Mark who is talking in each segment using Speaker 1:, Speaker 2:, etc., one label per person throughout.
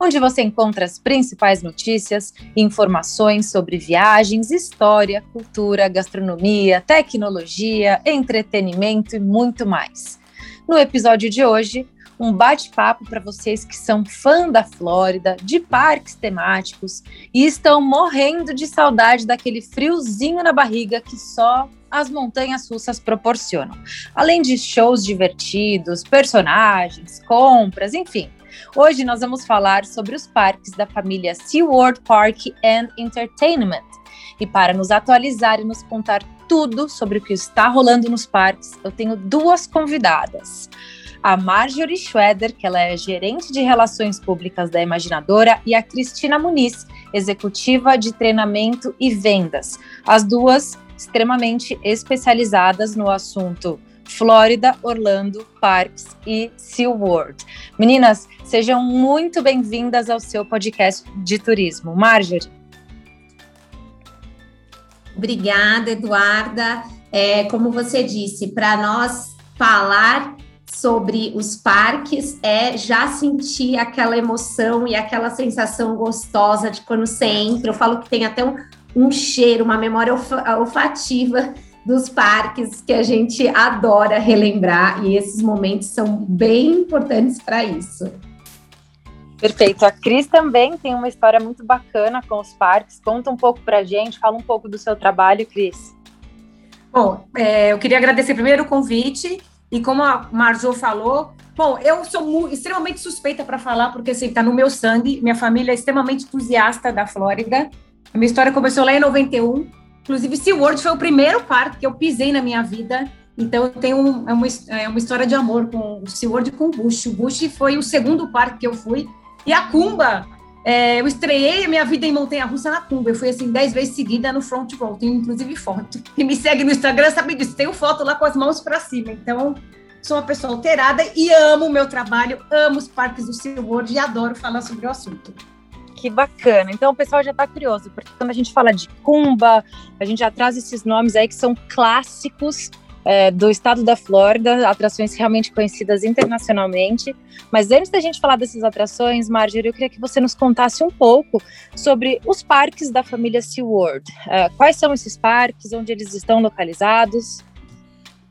Speaker 1: onde você encontra as principais notícias informações sobre viagens, história, cultura, gastronomia, tecnologia, entretenimento e muito mais. No episódio de hoje, um bate-papo para vocês que são fã da Flórida, de parques temáticos e estão morrendo de saudade daquele friozinho na barriga que só as montanhas russas proporcionam. Além de shows divertidos, personagens, compras, enfim. Hoje nós vamos falar sobre os parques da família SeaWorld Park and Entertainment. E para nos atualizar e nos contar tudo sobre o que está rolando nos parques, eu tenho duas convidadas. A Marjorie Schroeder, que ela é gerente de relações públicas da Imaginadora, e a Cristina Muniz, executiva de treinamento e vendas. As duas extremamente especializadas no assunto Flórida, Orlando, Parks e SeaWorld. Meninas, sejam muito bem-vindas ao seu podcast de turismo. Marjorie.
Speaker 2: Obrigada, Eduarda. É, como você disse, para nós falar sobre os parques é já sentir aquela emoção e aquela sensação gostosa de quando você entra. Eu falo que tem até um, um cheiro, uma memória olfativa dos parques que a gente adora relembrar e esses momentos são bem importantes para isso.
Speaker 1: Perfeito. A Cris também tem uma história muito bacana com os parques. Conta um pouco para a gente, fala um pouco do seu trabalho, Cris.
Speaker 3: Bom, é, eu queria agradecer primeiro o convite e como a Marjo falou, bom, eu sou extremamente suspeita para falar porque assim, está no meu sangue. Minha família é extremamente entusiasta da Flórida a minha história começou lá em 91. Inclusive, SeaWorld foi o primeiro parque que eu pisei na minha vida. Então, eu tenho é uma, é uma história de amor com o SeaWorld e com o Bush. O Bush foi o segundo parque que eu fui. E a Cumba, é, eu estreiei a minha vida em montanha-russa na Cumba. Eu fui, assim, dez vezes seguida no front row. Tenho, inclusive, foto. E me segue no Instagram sabe disso. Tenho foto lá com as mãos para cima. Então, sou uma pessoa alterada e amo o meu trabalho, amo os parques do SeaWorld e adoro falar sobre o assunto.
Speaker 1: Que bacana. Então o pessoal já está curioso, porque quando a gente fala de Cumba, a gente já traz esses nomes aí que são clássicos é, do estado da Flórida, atrações realmente conhecidas internacionalmente. Mas antes da gente falar dessas atrações, Marjorie, eu queria que você nos contasse um pouco sobre os parques da família SeaWorld. É, quais são esses parques, onde eles estão localizados?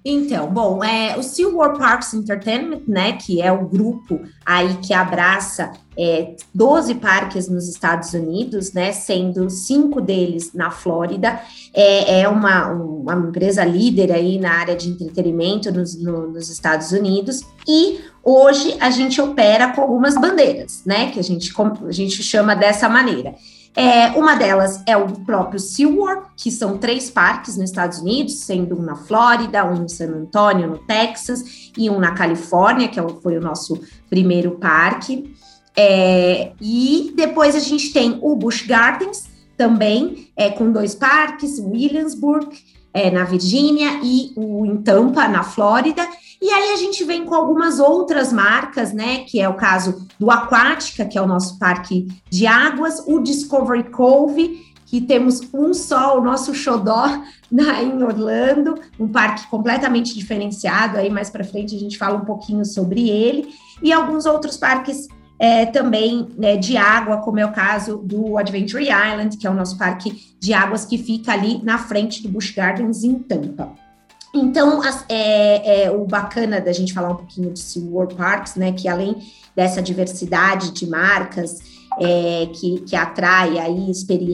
Speaker 2: Então, bom, é, o SeaWorld Parks Entertainment, né, que é o grupo aí que abraça é, 12 parques nos Estados Unidos, né, sendo cinco deles na Flórida, é, é uma, uma empresa líder aí na área de entretenimento nos, no, nos Estados Unidos, e hoje a gente opera com algumas bandeiras, né, que a gente, a gente chama dessa maneira. É, uma delas é o próprio SeaWorld, que são três parques nos Estados Unidos, sendo um na Flórida, um em San Antonio, no Texas, e um na Califórnia, que é foi o nosso primeiro parque. É, e depois a gente tem o Busch Gardens, também é, com dois parques, Williamsburg, é, na Virgínia, e o em Tampa, na Flórida. E aí a gente vem com algumas outras marcas, né? Que é o caso do Aquática, que é o nosso parque de águas, o Discovery Cove, que temos um só, o nosso xodó na, em Orlando, um parque completamente diferenciado. Aí mais para frente a gente fala um pouquinho sobre ele, e alguns outros parques é, também né, de água, como é o caso do Adventure Island, que é o nosso parque de águas que fica ali na frente do Busch Gardens em Tampa. Então, as, é, é, o bacana da gente falar um pouquinho de SeaWorld Parks, né, que além dessa diversidade de marcas, é, que, que atrai aí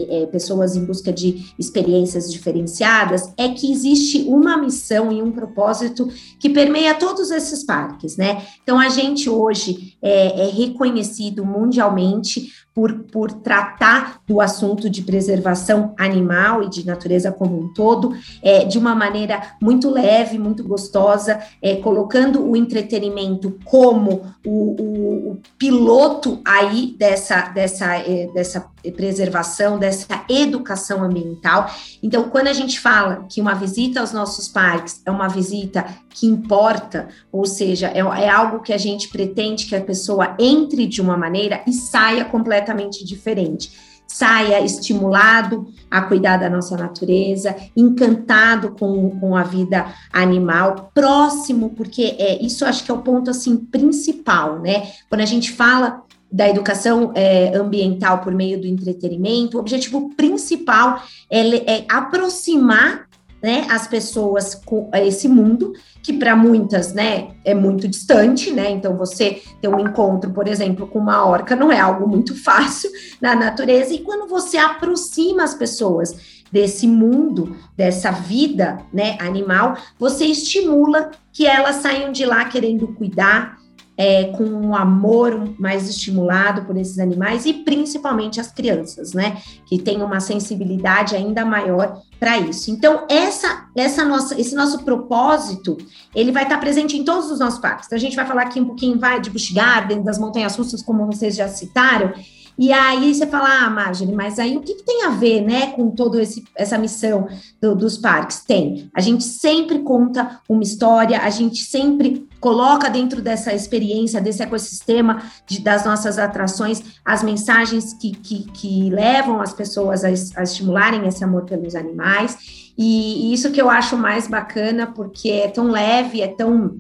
Speaker 2: é, pessoas em busca de experiências diferenciadas, é que existe uma missão e um propósito que permeia todos esses parques, né? Então, a gente hoje é, é reconhecido mundialmente por, por tratar do assunto de preservação animal e de natureza como um todo, é, de uma maneira muito leve, muito gostosa, é, colocando o entretenimento como o, o, o piloto aí dessa, dessa, é, dessa preservação, dessa educação ambiental. Então, quando a gente fala que uma visita aos nossos parques é uma visita que importa, ou seja, é, é algo que a gente pretende que a pessoa entre de uma maneira e saia completamente diferente saia estimulado a cuidar da nossa natureza, encantado com, com a vida animal, próximo, porque é isso acho que é o ponto assim principal, né? Quando a gente fala da educação é, ambiental por meio do entretenimento, o objetivo principal é, é aproximar né, as pessoas com esse mundo que para muitas, né, é muito distante, né? Então você ter um encontro, por exemplo, com uma orca não é algo muito fácil na natureza e quando você aproxima as pessoas desse mundo, dessa vida, né, animal, você estimula que elas saiam de lá querendo cuidar, é, com um amor mais estimulado por esses animais e principalmente as crianças, né, que têm uma sensibilidade ainda maior para isso. Então, essa, essa nossa, esse nosso propósito, ele vai estar presente em todos os nossos parques. Então, a gente vai falar aqui um pouquinho vai de Busch Garden, das montanhas russas, como vocês já citaram, e aí você fala, ah, Marjorie, mas aí o que, que tem a ver, né, com toda essa missão do, dos parques? Tem. A gente sempre conta uma história, a gente sempre coloca dentro dessa experiência, desse ecossistema de, das nossas atrações, as mensagens que, que, que levam as pessoas a, a, estimularem esse amor pelos animais. E, e isso que eu acho mais bacana, porque é tão leve, é tão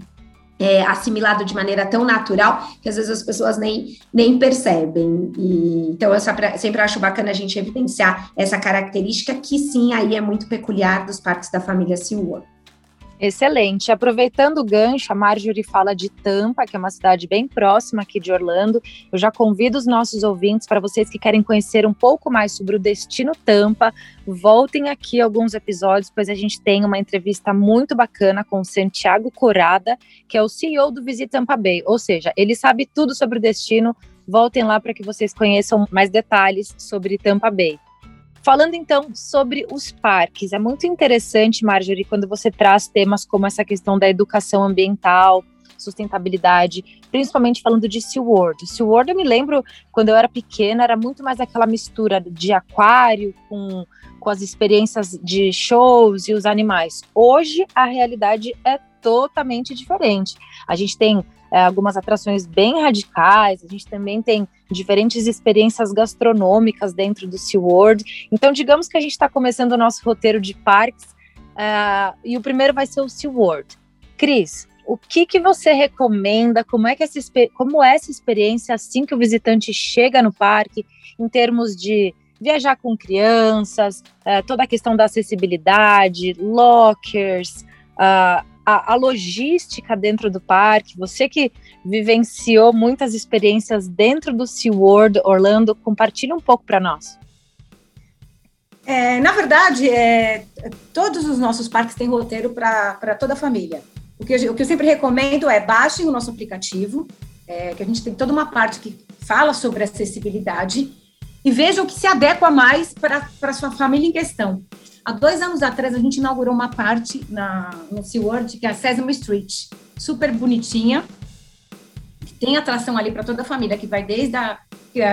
Speaker 2: é, assimilado de maneira tão natural que às vezes as pessoas nem, nem percebem. E, então, eu sempre, sempre acho bacana a gente evidenciar essa característica que sim, aí é muito peculiar dos parques da família SeaWorld.
Speaker 1: Excelente. Aproveitando o gancho, a Marjorie fala de Tampa, que é uma cidade bem próxima aqui de Orlando. Eu já convido os nossos ouvintes, para vocês que querem conhecer um pouco mais sobre o destino Tampa, voltem aqui alguns episódios, pois a gente tem uma entrevista muito bacana com o Santiago Corada, que é o CEO do Visit Tampa Bay. Ou seja, ele sabe tudo sobre o destino. Voltem lá para que vocês conheçam mais detalhes sobre Tampa Bay. Falando então sobre os parques, é muito interessante, Marjorie, quando você traz temas como essa questão da educação ambiental, sustentabilidade, principalmente falando de SeaWorld. SeaWorld eu me lembro, quando eu era pequena, era muito mais aquela mistura de aquário com, com as experiências de shows e os animais. Hoje, a realidade é totalmente diferente. A gente tem é, algumas atrações bem radicais, a gente também tem diferentes experiências gastronômicas dentro do SeaWorld. Então, digamos que a gente está começando o nosso roteiro de parques uh, e o primeiro vai ser o SeaWorld. Cris, o que, que você recomenda? Como é, que essa, como é essa experiência assim que o visitante chega no parque, em termos de viajar com crianças, uh, toda a questão da acessibilidade, lockers, uh, a, a, logística dentro do parque, você que vivenciou muitas experiências dentro do SeaWorld Orlando, compartilhe um pouco para nós.
Speaker 3: É, na verdade, é, todos os nossos parques têm roteiro para toda a família. O que, eu, o que eu sempre recomendo é baixem o nosso aplicativo, é, que a gente tem toda uma parte que fala sobre acessibilidade, e vejam o que se adequa mais para a sua família em questão. Há dois anos atrás, a gente inaugurou uma parte na, no SeaWorld, que é a Sesame Street, super bonitinha, tem atração ali para toda a família, que vai desde a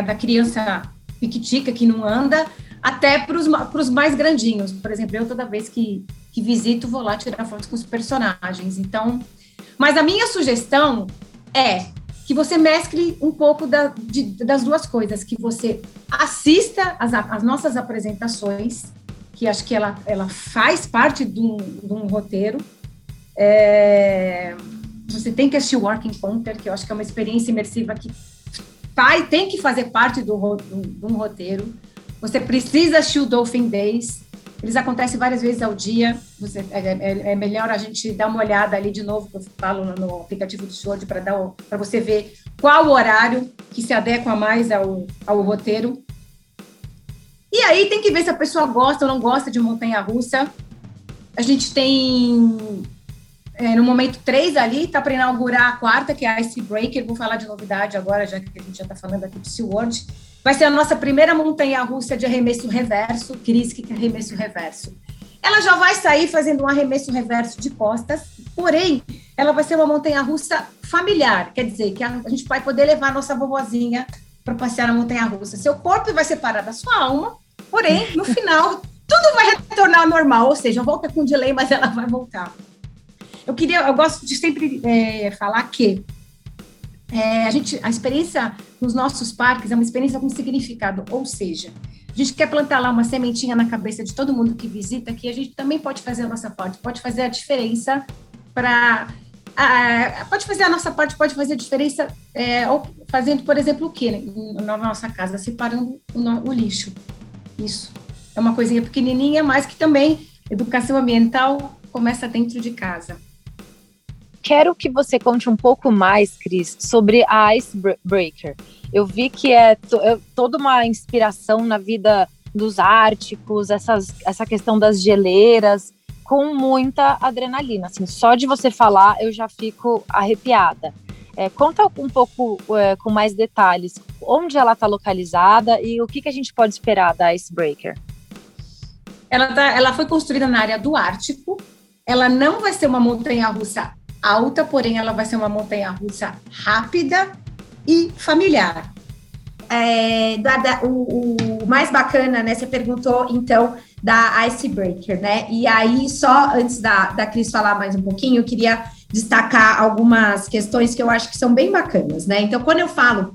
Speaker 3: da criança piquitica, que não anda, até para os mais grandinhos. Por exemplo, eu toda vez que, que visito, vou lá tirar fotos com os personagens. Então, mas a minha sugestão é que você mescle um pouco da, de, das duas coisas, que você assista as, as nossas apresentações, que acho que ela, ela faz parte de um, de um roteiro. É, você tem que assistir o Working Counter, que eu acho que é uma experiência imersiva que vai, tem que fazer parte do, do, de um roteiro. Você precisa assistir o Dolphin Days. Eles acontecem várias vezes ao dia. Você, é, é, é melhor a gente dar uma olhada ali de novo, que eu falo no aplicativo do Sword, para você ver qual horário que se adequa mais ao, ao roteiro. E aí tem que ver se a pessoa gosta ou não gosta de montanha russa. A gente tem é, no momento três ali, tá para inaugurar a quarta, que é a Ice Breaker. Vou falar de novidade agora, já que a gente já está falando aqui do SeaWorld. vai ser a nossa primeira montanha-russa de arremesso reverso, Cris, que é arremesso reverso. Ela já vai sair fazendo um arremesso reverso de costas, porém, ela vai ser uma montanha-russa familiar, quer dizer, que a, a gente vai poder levar a nossa vovozinha para passear na montanha-russa. Seu corpo vai separar da sua alma, porém, no final, tudo vai retornar ao normal, ou seja, volta com delay, mas ela vai voltar. Eu queria, eu gosto de sempre é, falar que é, a gente, a experiência nos nossos parques é uma experiência com significado, ou seja, a gente quer plantar lá uma sementinha na cabeça de todo mundo que visita, que a gente também pode fazer a nossa parte, pode fazer a diferença para pode fazer a nossa parte, pode fazer a diferença é, fazendo, por exemplo, o que na nossa casa, separando o, o, lixo. Isso é uma coisinha pequenininha, mas que também educação ambiental começa dentro de casa.
Speaker 1: Quero que você conte um pouco mais, Cris, sobre a Icebreaker. Eu vi que é, é toda uma inspiração na vida dos árticos, essas, essa questão das geleiras, com muita adrenalina. Assim, só de você falar, eu já fico arrepiada. É, conta um pouco é, com mais detalhes onde ela está localizada e o que, que a gente pode esperar da Icebreaker.
Speaker 3: Ela, tá, ela foi construída na área do Ártico. Ela não vai ser uma montanha-russa alta, porém ela vai ser uma montanha russa rápida e familiar.
Speaker 2: É, da, da, o, o, mais bacana, né? Você perguntou então da Icebreaker, né? E aí, só antes da, da Cris falar mais um pouquinho, eu queria destacar algumas questões que eu acho que são bem bacanas, né? Então, quando eu falo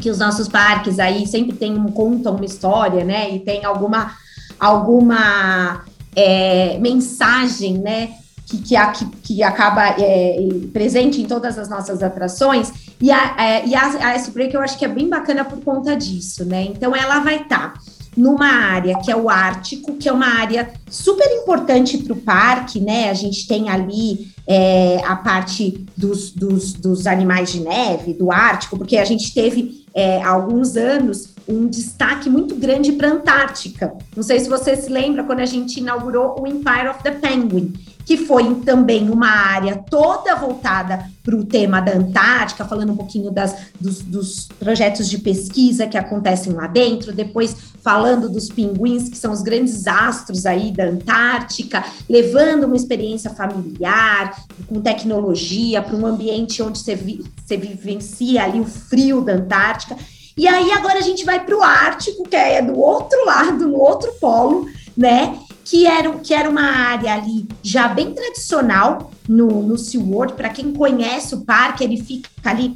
Speaker 2: que os nossos parques aí sempre tem contam uma história, né? E tem alguma, alguma é, mensagem, né? que, que, que acaba é, presente em todas as nossas atrações. E a, é, e a, a S-Break eu acho que é bem bacana por conta disso, né? Então ela vai estar. Tá numa área que é o Ártico, que é uma área super importante para o parque, né? A gente tem ali é, a parte dos, dos, dos, animais de neve, do Ártico, porque a gente teve é, há alguns anos um destaque muito grande para a Antártica. Não sei se você se lembra quando a gente inaugurou o Empire of the Penguin, que foi também uma área toda voltada para o tema da Antártica, falando um pouquinho das, dos, dos, projetos de pesquisa que acontecem lá dentro, depois falando dos pinguins, que são os grandes astros aí da Antártica, levando uma experiência familiar, com tecnologia, para um ambiente onde você, vi, você vivencia ali o frio da Antártica. E aí agora a gente vai para o Ártico, que é do outro lado, no outro polo, né? Que era, que era uma área ali já bem tradicional no, no SeaWorld. Para quem conhece o parque, ele fica ali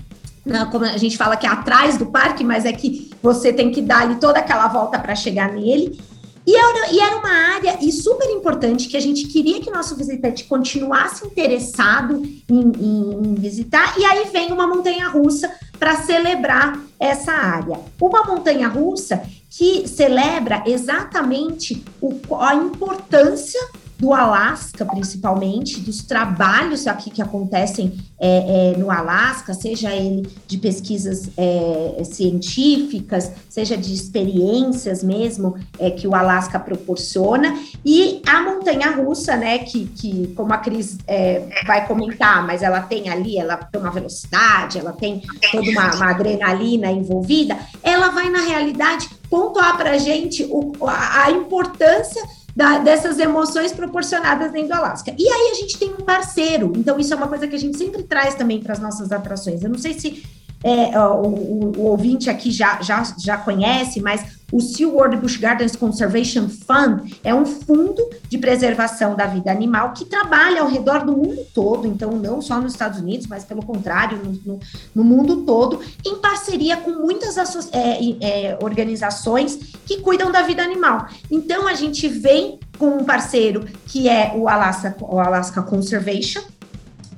Speaker 2: como a gente fala que é atrás do parque, mas é que você tem que dar ali toda aquela volta para chegar nele. E era, e era uma área e super importante que a gente queria que nosso visitante continuasse interessado em, em, em visitar. E aí vem uma montanha russa para celebrar essa área. Uma montanha russa que celebra exatamente o, a importância do Alasca, principalmente, dos trabalhos aqui que acontecem é, é, no Alasca, seja ele de pesquisas é, científicas, seja de experiências mesmo é, que o Alasca proporciona, e a montanha-russa, né, que, que como a Cris é, vai comentar, mas ela tem ali, ela tem uma velocidade, ela tem toda uma, uma adrenalina envolvida, ela vai, na realidade, pontuar para a gente a importância da, dessas emoções proporcionadas dentro do Alasca. E aí a gente tem um parceiro, então isso é uma coisa que a gente sempre traz também para as nossas atrações. Eu não sei se é, o, o, o, ouvinte aqui já, já, já conhece, mas o SeaWorld Busch Gardens Conservation Fund é um fundo de preservação da vida animal que trabalha ao redor do mundo todo, então não só nos Estados Unidos, mas pelo contrário, no, no, no mundo todo, em parceria com muitas é, é, organizações que cuidam da vida animal. Então a gente vem com um parceiro que é o Alaska, o Alaska Conservation,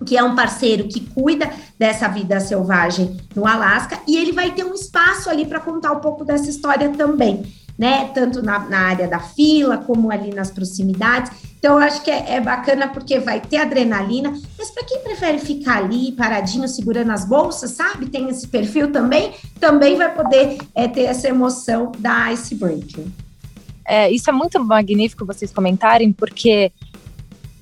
Speaker 2: que é um parceiro que cuida dessa vida selvagem no Alasca, e ele vai ter um espaço ali para contar um pouco dessa história também, né? Tanto na, na, área da fila, como ali nas proximidades. Então, eu acho que é, é bacana porque vai ter adrenalina, mas para quem prefere ficar ali paradinho, segurando as bolsas, sabe? Tem esse perfil também, também vai poder é, ter essa emoção da icebreaker.
Speaker 1: É, isso é muito magnífico vocês comentarem, porque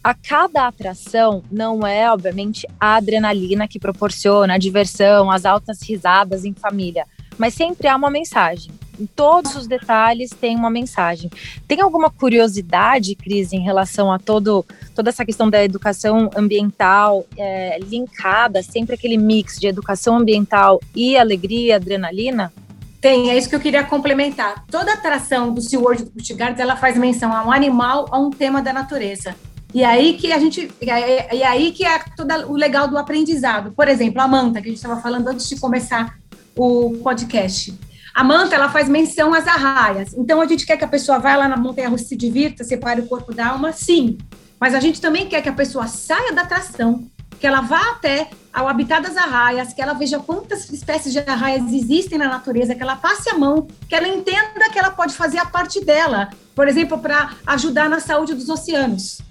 Speaker 1: a cada atração não é, obviamente, a adrenalina que proporciona a diversão, as altas risadas em família, mas sempre há uma mensagem. Em todos os detalhes tem uma mensagem. Tem alguma curiosidade, Cris, em relação a todo, toda essa questão da educação ambiental é, linkada, sempre aquele mix de educação ambiental e alegria, adrenalina?
Speaker 3: Tem, é isso que eu queria complementar. Toda atração do SeaWorld do Pustigards, ela faz menção a um animal, a um tema da natureza. E aí que a gente, e aí que é todo o legal do aprendizado. Por exemplo, a manta que a gente estava falando antes de começar o podcast. A manta, ela faz menção às arraias. Então, a gente quer que a pessoa vá lá na montanha-russa se divirta, separe o corpo da alma, sim. Mas a gente também quer que a pessoa saia da atração, que ela vá até ao habitat das arraias, que ela veja quantas espécies de arraias existem na natureza, que ela passe a mão, que ela entenda que ela pode fazer a parte dela, por exemplo, para ajudar na saúde dos oceanos.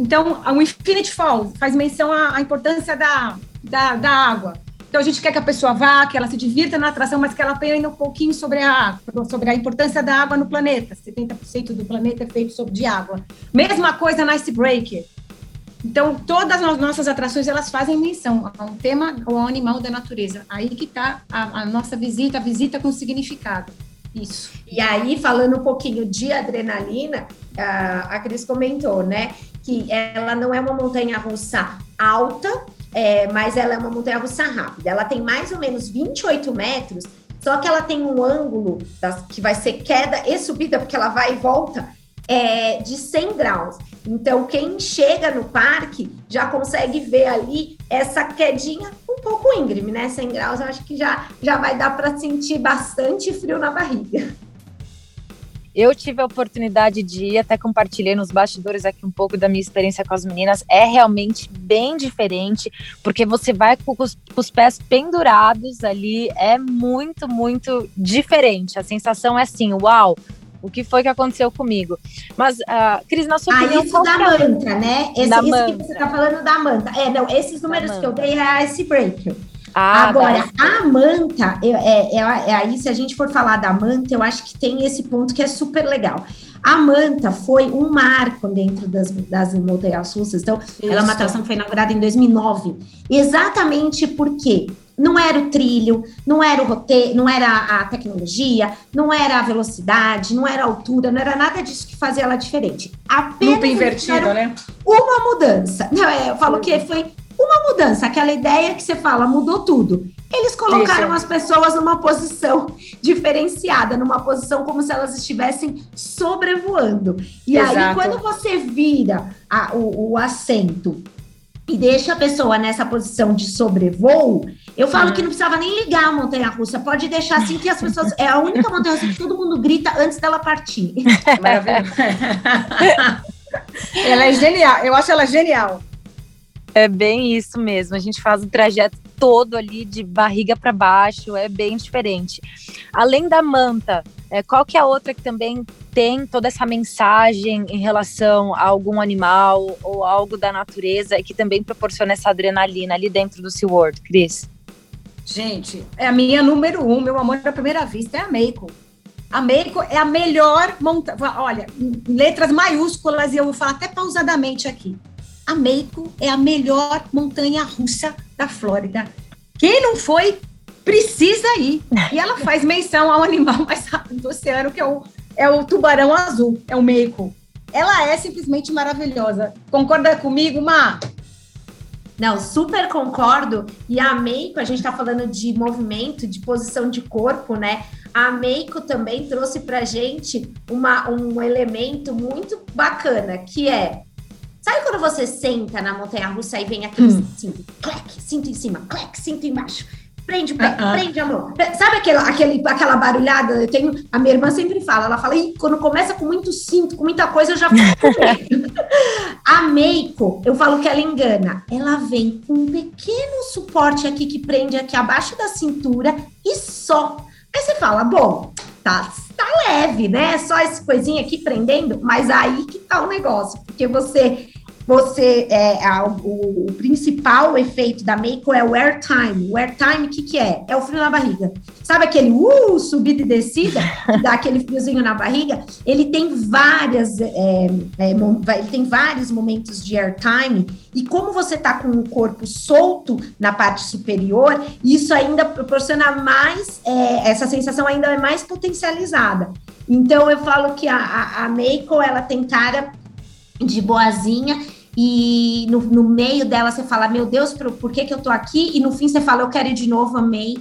Speaker 3: Então, o Infinity Fall faz menção à, à importância da, da, da água. Então a gente quer que a pessoa vá, que ela se divirta na atração, mas que ela aprenda um pouquinho sobre a, sobre a importância da água no planeta. 70% do planeta é feito de água. Mesma coisa na Icebreaker. Então, todas as nossas atrações, elas fazem menção a um tema ou a um animal da natureza. Aí que está a, a, nossa visita, a visita com significado. Isso.
Speaker 2: E aí, falando um pouquinho de adrenalina, a, a Cris comentou, né, que ela não é uma montanha-russa alta, é, mas ela é uma montanha russa rápida. Ela tem mais ou menos 28 metros, só que ela tem um ângulo das, que vai ser queda e subida, porque ela vai e volta, é, de 100 graus. Então, quem chega no parque já consegue ver ali essa quedinha um pouco íngreme, né? 100 graus, eu acho que já, já vai dar para sentir bastante frio na barriga.
Speaker 1: Eu tive a oportunidade de ir, até compartilhei nos bastidores aqui um pouco da minha experiência com as meninas. É realmente bem diferente, porque você vai com os, com os pés pendurados ali, é muito, muito diferente. A sensação é assim, uau, o que foi que aconteceu comigo. Mas, uh, Cris, na sua
Speaker 2: ah,
Speaker 1: opinião...
Speaker 2: isso da é manta, né? Esse, da manta. que você está falando da manta. É, não, esses números que eu dei é a Icebreaker. Ah, Agora, tá. a manta, é, é, é, aí, se a gente for falar da manta, eu acho que tem esse ponto que é super legal. A manta foi um marco dentro das, das montanhas russas. Então, Isso. ela é uma atração que foi inaugurada em 2009. Exatamente porque não era o trilho, não era o roteiro, não era a tecnologia, não era a velocidade, não era a altura, não era nada disso que fazia ela diferente.
Speaker 3: Apenas Lupa invertido, né?
Speaker 2: Uma mudança. É, eu falo que foi uma mudança, aquela ideia que você fala, mudou tudo. Eles colocaram Isso. as pessoas numa posição diferenciada, numa posição como se elas estivessem sobrevoando. E Exato. aí, quando você vira a, o, o assento e deixa a pessoa nessa posição de sobrevoo, eu falo que não precisava nem ligar a montanha-russa, pode deixar assim que as pessoas. É a única montanha-russa que todo mundo grita antes dela partir.
Speaker 3: Maravilha. ela é genial, eu acho ela genial.
Speaker 1: É bem isso mesmo. A gente faz o trajeto todo ali de barriga para baixo, é bem diferente. Além da manta, é, qual que é a outra que também tem toda essa mensagem em relação a algum animal ou algo da natureza e que também proporciona essa adrenalina ali dentro do SeaWorld, Cris?
Speaker 3: Gente, é a minha número um, meu amor à primeira vista é a Meiko. A Meiko é a melhor montanha. Olha, letras maiúsculas e eu vou falar até pausadamente aqui a Meiko é a melhor montanha russa da Flórida. Quem não foi, precisa ir. E ela faz menção ao animal mais rápido do oceano, que é o, é o tubarão azul, é o Meiko. Ela é simplesmente maravilhosa. Concorda comigo, Ma?
Speaker 2: Não, super concordo. E a Meiko, a gente está falando de movimento, de posição de corpo, né? A Meiko também trouxe para gente uma, um elemento muito bacana, que é Sabe quando você senta na montanha russa e vem aquele hum. cinto, clec, cinto em cima, clec, cinto embaixo? Prende o pé, uh -uh. prende, amor. Sabe aquele, aquele, aquela barulhada? Eu tenho. A minha irmã sempre fala, ela fala, quando começa com muito cinto, com muita coisa, eu já fico A Meiko, eu falo que ela engana. Ela vem com um pequeno suporte aqui que prende aqui abaixo da cintura e só. Aí você fala, bom, tá, tá leve, né? Só esse coisinha aqui prendendo, mas aí que tá o negócio, porque você você é a, o, o, principal efeito da Meiko é o airtime. O airtime, o que, que é? É o frio na barriga. Sabe aquele uh, subida e descida, que dá aquele friozinho na barriga? Ele tem várias, é, é, ele tem vários momentos de airtime, e como você está com o corpo solto na parte superior, isso ainda proporciona mais, é, essa sensação ainda é mais potencializada. Então eu falo que a, a, a Meiko, ela tem cara de boazinha e no, no, meio dela você fala, meu Deus, por, por que, que eu tô aqui? E no fim você fala, eu quero ir de novo, amei.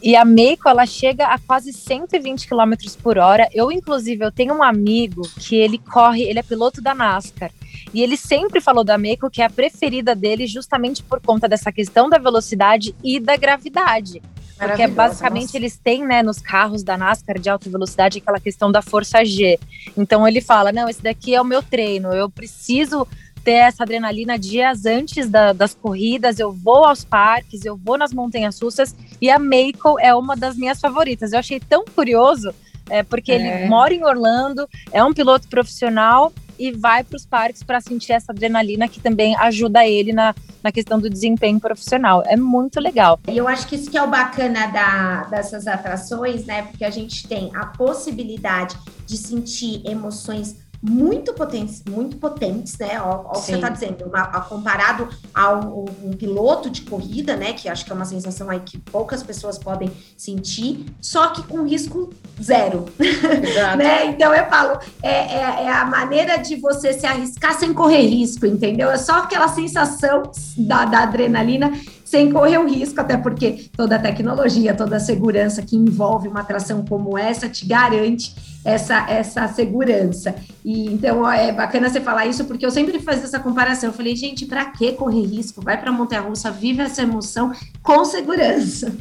Speaker 1: E a Meiko, ela chega a quase 120 km por hora. Eu, inclusive, eu tenho um amigo que ele corre, ele é piloto da NASCAR. E ele sempre falou da Meiko que é a preferida dele justamente por conta dessa questão da velocidade e da gravidade. Porque basicamente nossa. eles têm, né, nos carros da NASCAR de alta velocidade aquela questão da força G. Então ele fala: não, esse daqui é o meu treino, eu preciso ter essa adrenalina dias antes da, das corridas, eu vou aos parques, eu vou nas montanhas russas e a Meiko é uma das minhas favoritas. Eu achei tão curioso, é, porque é. ele mora em Orlando, é um piloto profissional e vai para os parques para sentir essa adrenalina que também ajuda ele na, na questão do desempenho profissional. É muito legal.
Speaker 2: E eu acho que isso que é o bacana da, dessas atrações, né? Porque a gente tem a possibilidade de sentir emoções muito potentes, muito potentes, né? Ao, ao que você está dizendo, uma, a, comparado a um, um, piloto de corrida, né? Que acho que é uma sensação aí que poucas pessoas podem sentir, só que com risco zero. né? Então eu falo, é, é, é, a maneira de você se arriscar sem correr risco, entendeu? É só aquela sensação da, da adrenalina sem correr o risco, até porque toda a tecnologia, toda a segurança que envolve uma atração como essa te garante essa, essa segurança. E então é bacana você falar isso, porque eu sempre fazia essa comparação. Eu falei, gente, para que correr risco? Vai para Montanha Russa, vive essa emoção com segurança.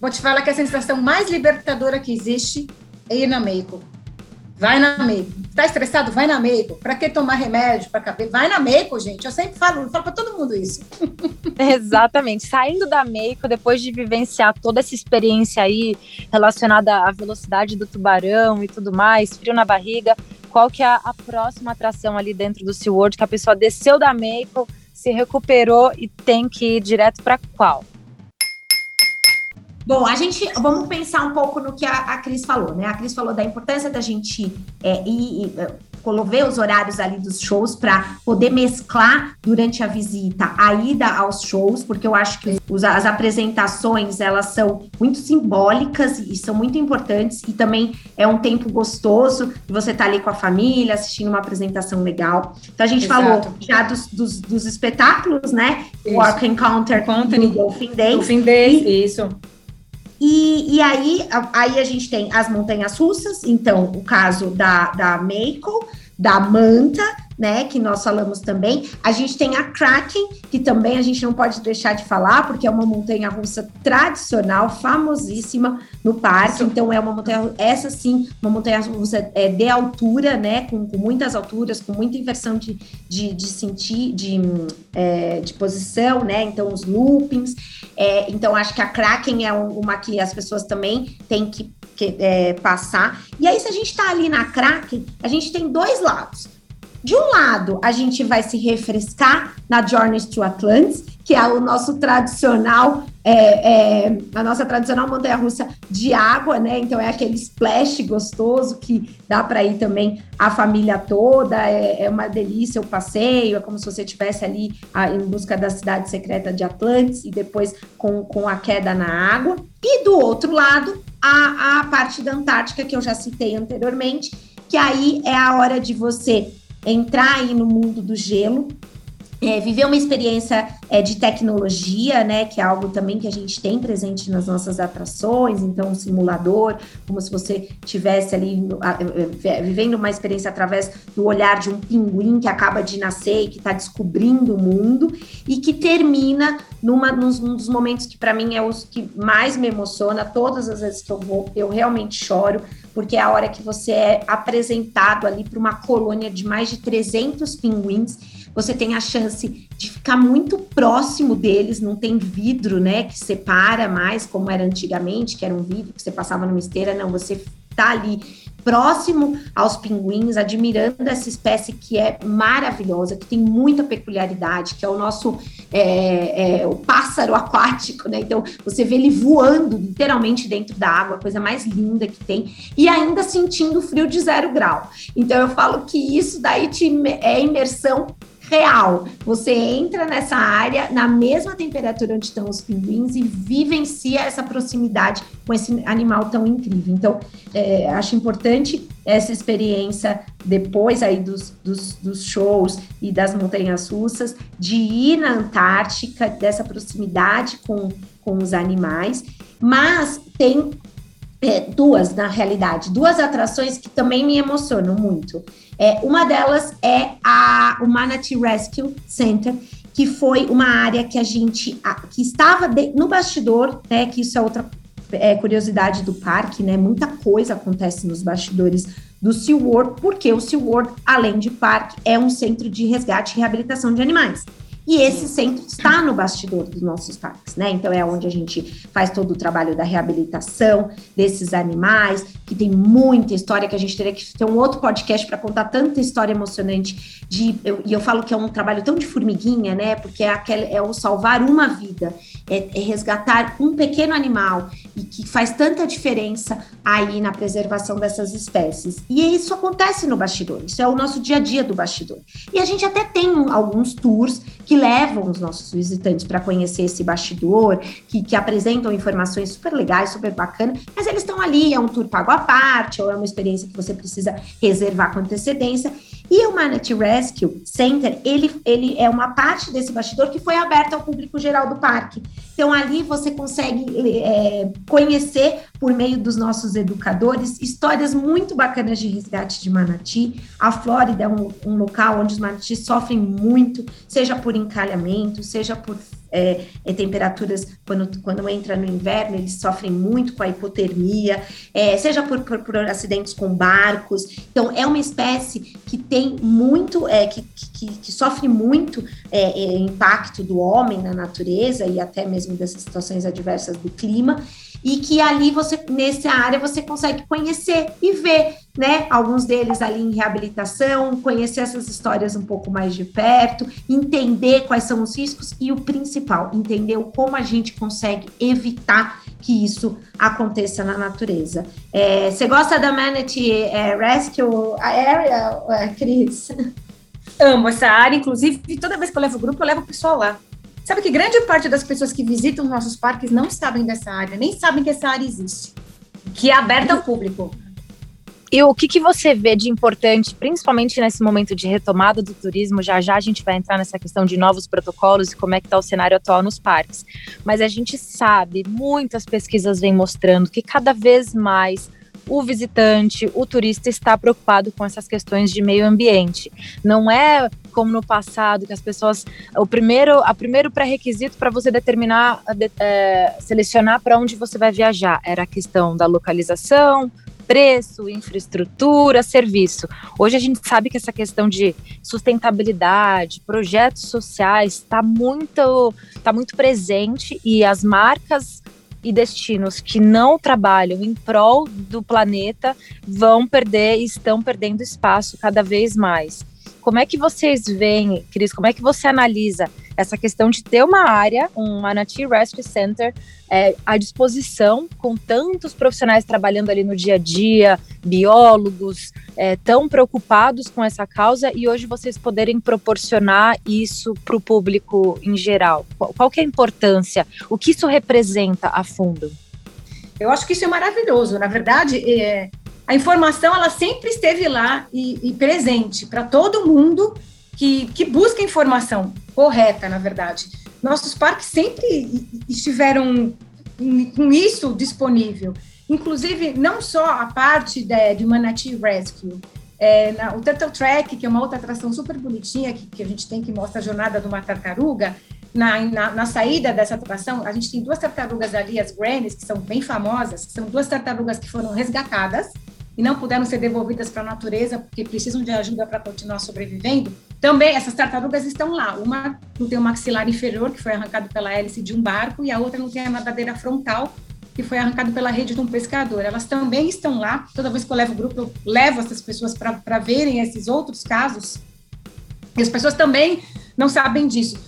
Speaker 3: Vou te falar que a sensação mais libertadora que existe é ir na Meiko. Vai na Meiko. Tá estressado? Vai na Meiko. Para que tomar remédio para cabeça? Vai na Meiko, gente. Eu sempre falo, falo para todo mundo isso.
Speaker 1: Exatamente. Saindo da Meiko, depois de vivenciar toda essa experiência aí relacionada à velocidade do tubarão e tudo mais, frio na barriga, qual que é a, próxima atração ali dentro do SeaWorld que a pessoa desceu da Meiko, se recuperou e tem que ir direto para qual?
Speaker 2: Bom, a gente vamos pensar um pouco no que a, a Cris falou, né? A Cris falou da importância da gente é, ir, é, ver os horários ali dos shows para poder mesclar durante a visita a ida aos shows, porque eu acho que os, as apresentações elas são muito simbólicas e são muito importantes e também é um tempo gostoso de você estar tá ali com a família assistindo uma apresentação legal. Então a gente Exato. falou já dos, dos, dos espetáculos, né? Isso. Work Encounter
Speaker 3: Company, do Dolphin Day. Dolphin Day, isso.
Speaker 2: E, e aí, aí a gente tem as montanhas russas, então o caso da, da Meiko, da Manta, né, que nós falamos também. A gente tem a Kraken, que também a gente não pode deixar de falar, porque é uma montanha russa tradicional, famosíssima no parque. Então, é uma montanha, essa sim, uma montanha russa é, de altura, né, com, com muitas alturas, com muita inversão de, de, de sentir, de, é, de posição, né, então os loopings. É, então, acho que a Kraken é uma que as pessoas também têm que, que é, passar. E aí, se a gente está ali na Kraken, a gente tem dois lados. De um lado, a gente vai se refrescar na Journeys to Atlantis, que é o nosso tradicional, é, é, a nossa tradicional montanha-russa de água, né? Então é aquele splash gostoso que dá para ir também a família toda, é, é, uma delícia o passeio, é como se você estivesse ali a, em busca da cidade secreta de Atlantis e depois com, com a queda na água. E do outro lado, a, a parte da Antártica, que eu já citei anteriormente, que aí é a hora de você entrar aí no mundo do gelo, é, viver uma experiência é, de tecnologia, né, que é algo também que a gente tem presente nas nossas atrações, então um simulador, como se você tivesse ali é, vivendo uma experiência através do olhar de um pinguim que acaba de nascer e que está descobrindo o mundo e que termina numa, num dos momentos que para mim é os que mais me emociona, todas as vezes que eu vou, eu realmente choro, porque é a hora que você é apresentado ali para uma colônia de mais de 300 pinguins você tem a chance de ficar muito próximo deles, não tem vidro, né, que separa mais, como era antigamente, que era um vidro que você passava numa esteira, não, você tá ali próximo aos pinguins, admirando essa espécie que é maravilhosa, que tem muita peculiaridade, que é o nosso é, é, o pássaro aquático, né? Então você vê ele voando literalmente dentro da água, coisa mais linda que tem, e ainda sentindo frio de zero grau. Então eu falo que isso daí te, é imersão real. Você entra nessa área na mesma temperatura onde estão os pinguins e vivencia essa proximidade com esse animal tão incrível. Então, é, acho importante essa experiência depois aí dos, dos, dos, shows e das montanhas russas, de ir na Antártica, dessa proximidade com, com os animais, mas tem é, duas, na realidade, duas atrações que também me emocionam muito. É, uma delas é a, o Manatee Rescue Center, que foi uma área que a gente a, que estava de, no bastidor, né? Que isso é outra é, curiosidade do parque, né? Muita coisa acontece nos bastidores do SeaWorld, porque o SeaWorld, além de parque, é um centro de resgate e reabilitação de animais. E esse centro está no bastidor dos nossos parques, né? Então é onde a gente faz todo o trabalho da reabilitação desses animais, que tem muita história que a gente teria que ter um outro podcast para contar tanta história emocionante de eu, e eu falo que é um trabalho tão de formiguinha, né? Porque é aquele é o salvar uma vida, é, é resgatar um pequeno animal e que faz tanta diferença aí na preservação dessas espécies. E isso acontece no bastidor. Isso é o nosso dia a dia do bastidor. E a gente até tem alguns tours que levam os nossos visitantes para conhecer esse bastidor, que, que apresentam informações super legais, super bacanas, mas eles estão ali, é um tour pago à parte, ou é uma experiência que você precisa reservar com antecedência. E o Manatee Rescue Center, ele, ele é uma parte desse bastidor que foi aberta ao público geral do parque. Então, ali você consegue é, conhecer, por meio dos nossos educadores, histórias muito bacanas de resgate de manati. A Flórida é um, um local onde os manatis sofrem muito, seja por encalhamento, seja por é, é, temperaturas, quando, quando entra no inverno, eles sofrem muito com a hipotermia, é, seja por, por, por, acidentes com barcos. Então, é uma espécie que tem muito, é, que, que, que, sofre muito é, é, impacto do homem na natureza e até mesmo dessas situações adversas do clima e que ali você nessa área você consegue conhecer e ver, né? Alguns deles ali em reabilitação, conhecer essas histórias um pouco mais de perto, entender quais são os riscos e o principal, entender como a gente consegue evitar que isso aconteça na natureza. É, você gosta da Manatee é, Rescue Area, é, Cris?
Speaker 3: Amo essa área, inclusive toda vez que eu levo o grupo, eu levo o pessoal lá. Sabe que grande parte das pessoas que visitam os nossos parques não sabem dessa área, nem sabem que essa área existe, que é aberta ao público.
Speaker 1: E o que, que você vê de importante, principalmente nesse momento de retomada do turismo? Já já a gente vai entrar nessa questão de novos protocolos e como é que está o cenário atual nos parques. Mas a gente sabe, muitas pesquisas vêm mostrando que cada vez mais o visitante, o turista está preocupado com essas questões de meio ambiente. Não é como no passado que as pessoas o primeiro a primeiro pré-requisito para você determinar é, selecionar para onde você vai viajar era a questão da localização preço, infraestrutura, serviço. Hoje a gente sabe que essa questão de sustentabilidade, projetos sociais está muito, tá muito presente e as marcas e destinos que não trabalham em prol do planeta vão perder e estão perdendo espaço cada vez mais. Como é que vocês veem, Cris, como é que você analisa essa questão de ter uma área, um Manatee Rescue Center, é, à disposição, com tantos profissionais trabalhando ali no dia a dia, biólogos, é, tão preocupados com essa causa, e hoje vocês poderem proporcionar isso para o público em geral? Qual, qual é a importância? O que isso representa a fundo?
Speaker 3: Eu acho que isso é maravilhoso. Na verdade, é, a informação ela sempre esteve lá e, e presente para todo mundo que, que busca informação correta, na verdade. Nossos parques sempre estiveram com isso disponível. Inclusive, não só a parte de, de Manatee Rescue, é, na, o Turtle Track, que é uma outra atração super bonitinha, que, que a gente tem que mostra a jornada de uma tartaruga, na, na, na, saída dessa atração, a gente tem duas tartarugas ali, as Grannies, que são bem famosas, são duas tartarugas que foram resgatadas, e não puderam ser devolvidas para a natureza porque precisam de ajuda para continuar sobrevivendo. Também essas tartarugas estão lá. Uma não tem o maxilar inferior, que foi arrancado pela hélice de um barco, e a outra não tem a nadadeira frontal, que foi arrancado pela rede de um pescador. Elas também estão lá. Toda vez que eu levo o grupo, eu levo essas pessoas para verem esses outros casos. E as pessoas também não sabem disso.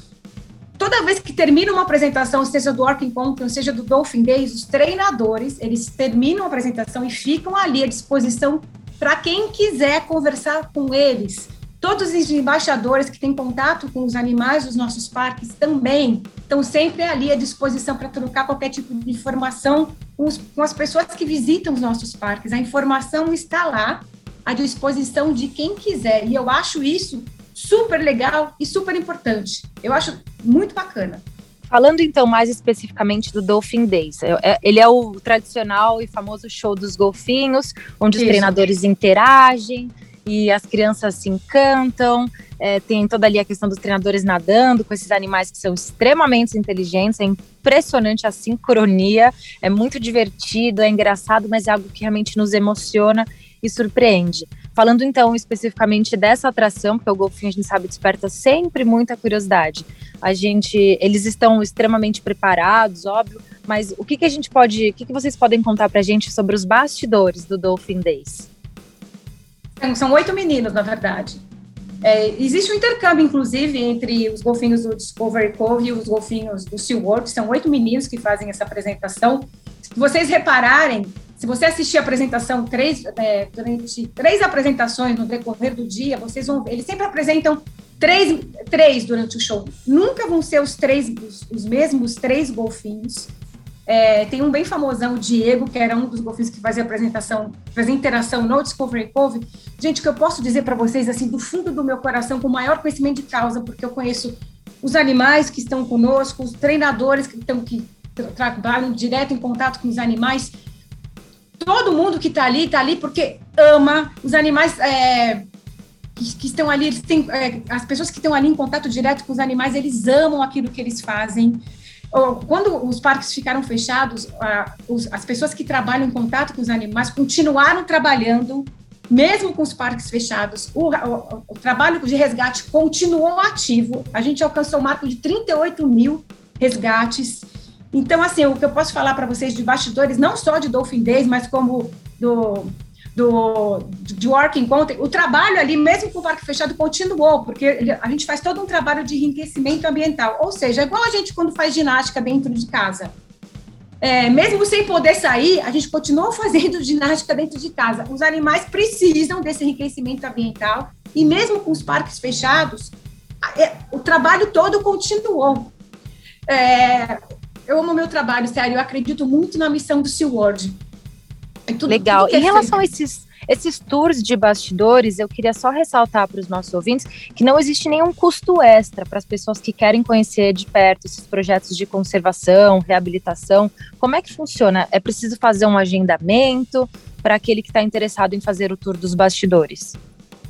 Speaker 3: Toda vez que termina uma apresentação, seja do Orkin Conference, seja do Dolphin Days, os treinadores, eles terminam a apresentação e ficam ali à disposição para quem quiser conversar com eles. Todos os embaixadores que têm contato com os animais dos nossos parques também estão sempre ali à disposição para trocar qualquer tipo de informação com, os, com as pessoas que visitam os nossos parques. A informação está lá à disposição de quem quiser. E eu acho isso super legal e super importante. Eu acho muito bacana.
Speaker 1: Falando então mais especificamente do Dolphin Days, é, é, ele é o tradicional e famoso show dos golfinhos, onde Isso. os treinadores interagem e as crianças se encantam. É, tem toda ali a questão dos treinadores nadando com esses animais que são extremamente inteligentes. É impressionante a sincronia, é muito divertido, é engraçado, mas é algo que realmente nos emociona e surpreende. Falando então especificamente dessa atração, porque o golfinho a gente sabe desperta sempre muita curiosidade. A gente, eles estão extremamente preparados, óbvio, mas o que, que a gente pode, o que, que vocês podem contar para a gente sobre os bastidores do Dolphin Days?
Speaker 3: São oito meninos, na verdade. É, existe um intercâmbio, inclusive, entre os golfinhos do Discovery Cove e os golfinhos do SeaWorld. São oito meninos que fazem essa apresentação. Se vocês repararem, se você assistir a apresentação três, é, durante três apresentações no decorrer do dia, vocês vão ver, eles sempre apresentam três, três durante o show. Nunca vão ser os três, os, os mesmos três golfinhos. É, tem um bem famosão, o Diego, que era um dos golfinhos que fazia apresentação, fazia interação no Discovery Cove. Gente, o que eu posso dizer para vocês, assim, do fundo do meu coração, com o maior conhecimento de causa, porque eu conheço os animais que estão conosco, os treinadores que estão que trabalham direto em contato com os animais, todo mundo que está ali, está ali porque ama os animais é, que, que, estão ali, têm, é, as pessoas que estão ali em contato direto com os animais, eles amam aquilo que eles fazem. Quando os parques ficaram fechados, as pessoas que trabalham em contato com os animais continuaram trabalhando, mesmo com os parques fechados. O, o, o trabalho de resgate continuou ativo. A gente alcançou o marco de 38 mil resgates então, assim, o que eu posso falar para vocês de bastidores, não só de Dolphin Days, mas como do, do, de Working Content, o trabalho ali, mesmo com o parque fechado, continuou, porque a gente faz todo um trabalho de enriquecimento ambiental. Ou seja, é igual a gente quando faz ginástica dentro de casa. É, mesmo sem poder sair, a gente continua fazendo ginástica dentro de casa. Os animais precisam desse enriquecimento ambiental, e mesmo com os parques fechados, é, o trabalho todo continuou. É, eu amo meu trabalho, sério, eu acredito muito na missão do SeaWorld.
Speaker 1: Tudo, Legal. Tudo é em relação a esses, esses tours de bastidores, eu queria só ressaltar para os nossos ouvintes que não existe nenhum custo extra para as pessoas que querem conhecer de perto esses projetos de conservação, reabilitação. Como é que funciona? É preciso fazer um agendamento para aquele que está interessado em fazer o tour dos bastidores?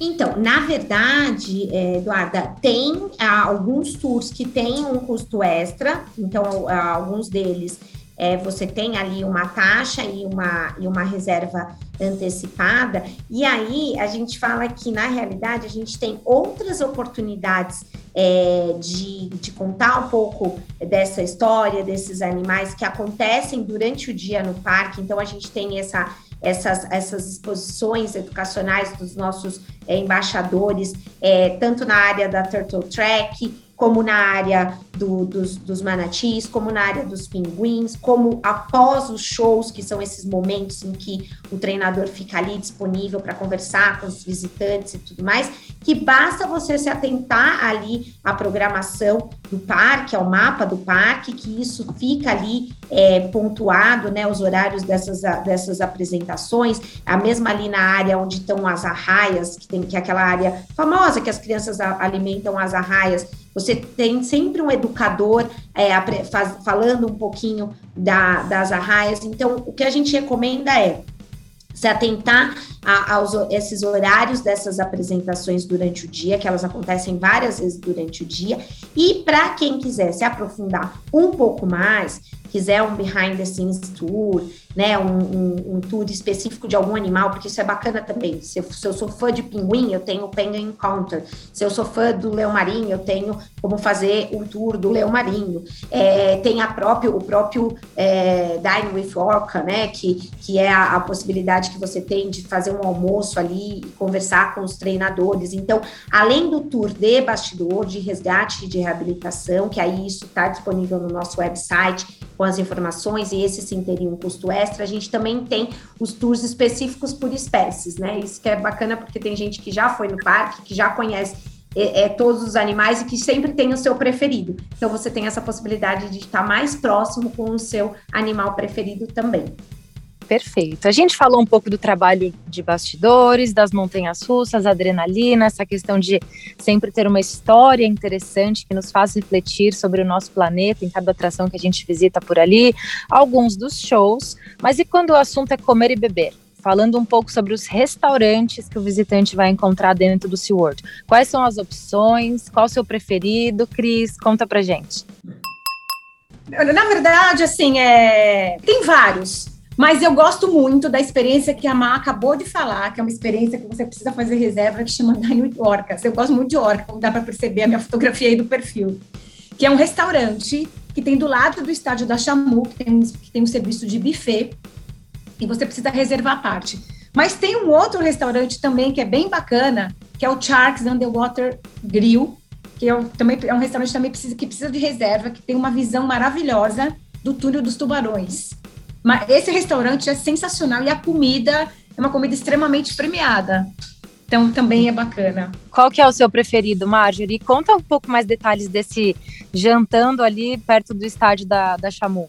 Speaker 2: Então, na verdade, é, Eduarda, tem alguns tours que têm um custo extra, então, alguns deles é, você tem ali uma taxa e uma, e uma reserva antecipada, e aí a gente fala que, na realidade, a gente tem outras oportunidades é, de, de contar um pouco dessa história, desses animais que acontecem durante o dia no parque, então a gente tem essa essas, essas exposições educacionais dos nossos é, embaixadores, é, tanto na área da Turtle Track, como na área do, dos, dos manatis, como na área dos pinguins, como após os shows, que são esses momentos em que o treinador fica ali disponível para conversar com os visitantes e tudo mais, que basta você se atentar ali à programação do parque, ao mapa do parque, que isso fica ali é, pontuado, né, os horários dessas, dessas apresentações, a mesma ali na área onde estão as arraias, que tem que é aquela área famosa que as crianças alimentam as arraias, você tem sempre um educador é, faz, falando um pouquinho da, das arraias. Então, o que a gente recomenda é se atentar a, aos esses horários dessas apresentações durante o dia, que elas acontecem várias vezes durante o dia, e para quem quiser se aprofundar um pouco mais, quiser um behind the scenes tour, né, um, um, um, tour específico de algum animal, porque isso é bacana também. Se eu, se eu, sou fã de pinguim, eu tenho Penguin Encounter. Se eu sou fã do leão marinho, eu tenho como fazer um tour do leão marinho. É, tem a próprio, o próprio é, Dine with Orca, né, que, que é a, a, possibilidade que você tem de fazer um almoço ali e conversar com os treinadores. Então, além do tour de bastidor, de resgate e de reabilitação, que aí isso está disponível no nosso website com as informações, e esse sim teria um custo extra a gente também tem os tours específicos por espécies, né? Isso que é bacana porque tem gente que já foi no parque, que já conhece é, é, todos os animais e que sempre tem o seu preferido. Então você tem essa possibilidade de estar mais próximo com o seu animal preferido também.
Speaker 1: Perfeito. A gente falou um pouco do trabalho de bastidores, das montanhas russas, adrenalina, essa questão de sempre ter uma história interessante que nos faz refletir sobre o nosso planeta em cada atração que a gente visita por ali, alguns dos shows. Mas e quando o assunto é comer e beber? Falando um pouco sobre os restaurantes que o visitante vai encontrar dentro do SeaWorld. Quais são as opções? Qual o seu preferido? Cris, conta pra gente.
Speaker 3: Na verdade, assim, é... tem vários. Mas eu gosto muito da experiência que a Má acabou de falar, que é uma experiência que você precisa fazer reserva, que chama Dine Orcas. Eu gosto muito de orca, como dá para perceber a minha fotografia aí do perfil. Que é um restaurante que tem do lado do estádio da Chamu, que tem, que tem um serviço de buffet, e você precisa reservar a parte. Mas tem um outro restaurante também que é bem bacana, que é o Sharks Underwater Grill, que é um, também, é um restaurante também precisa, que precisa de reserva, que tem uma visão maravilhosa do túnel dos tubarões. Mas esse restaurante é sensacional e a comida é uma comida extremamente premiada. Então também é bacana.
Speaker 1: Qual que é o seu preferido, Marjorie? Conta um pouco mais detalhes desse jantando ali perto do estádio da, da Chamu.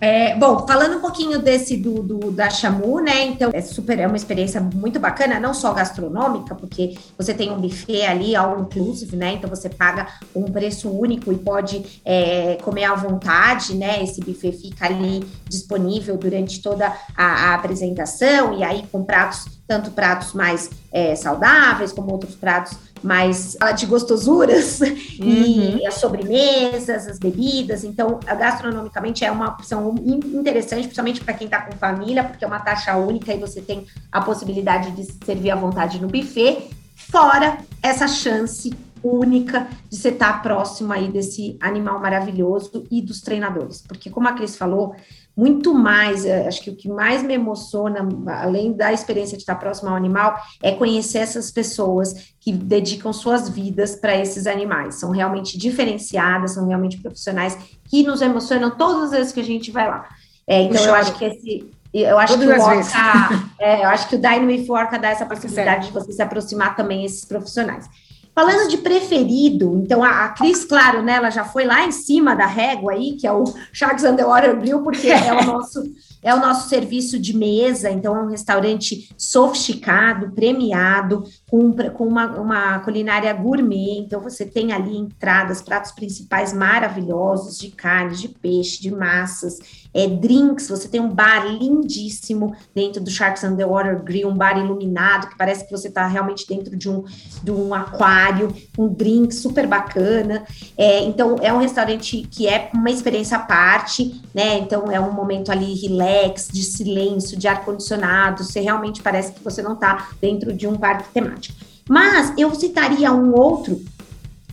Speaker 2: É, bom, falando um pouquinho desse do, do, da Chamu, né? Então, é super, é uma experiência muito bacana, não só gastronômica, porque você tem um buffet ali, all inclusive, né? Então você paga um preço único e pode é, comer à vontade, né? Esse buffet fica ali disponível durante toda a, a apresentação, e aí com pratos, tanto pratos mais é, saudáveis, como outros pratos mais de gostosuras uhum. e as sobremesas, as bebidas. Então, gastronomicamente é uma opção interessante, principalmente para quem está com família, porque é uma taxa única e você tem a possibilidade de servir à vontade no buffet, fora essa chance única de você estar tá próximo aí desse animal maravilhoso e dos treinadores. Porque, como a Cris falou, muito mais, é, acho que o que mais me emociona, além da experiência de estar próximo ao animal, é conhecer essas pessoas que dedicam suas vidas para esses animais. São realmente diferenciadas, são realmente profissionais que nos emocionam todas as vezes que a gente vai lá. É, então, eu acho que esse. Eu acho Todas que o Orca, é, eu acho que o Dynamic Orca dá essa possibilidade de você se aproximar também esses profissionais. Falando de preferido, então a, a Cris, claro, né, ela já foi lá em cima da régua aí, que é o Sharks Underwater Grill, porque é o nosso é o nosso serviço de mesa, então é um restaurante sofisticado, premiado, com, com uma, uma culinária gourmet. Então você tem ali entradas, pratos principais maravilhosos de carne, de peixe, de massas, é, drinks. Você tem um bar lindíssimo dentro do Sharks Underwater Grill, um bar iluminado que parece que você está realmente dentro de um, de um aquário, um drink super bacana. É, então é um restaurante que é uma experiência à parte, né? Então é um momento ali relax, de silêncio, de ar condicionado. Você realmente parece que você não está dentro de um parque temático. Mas eu citaria um outro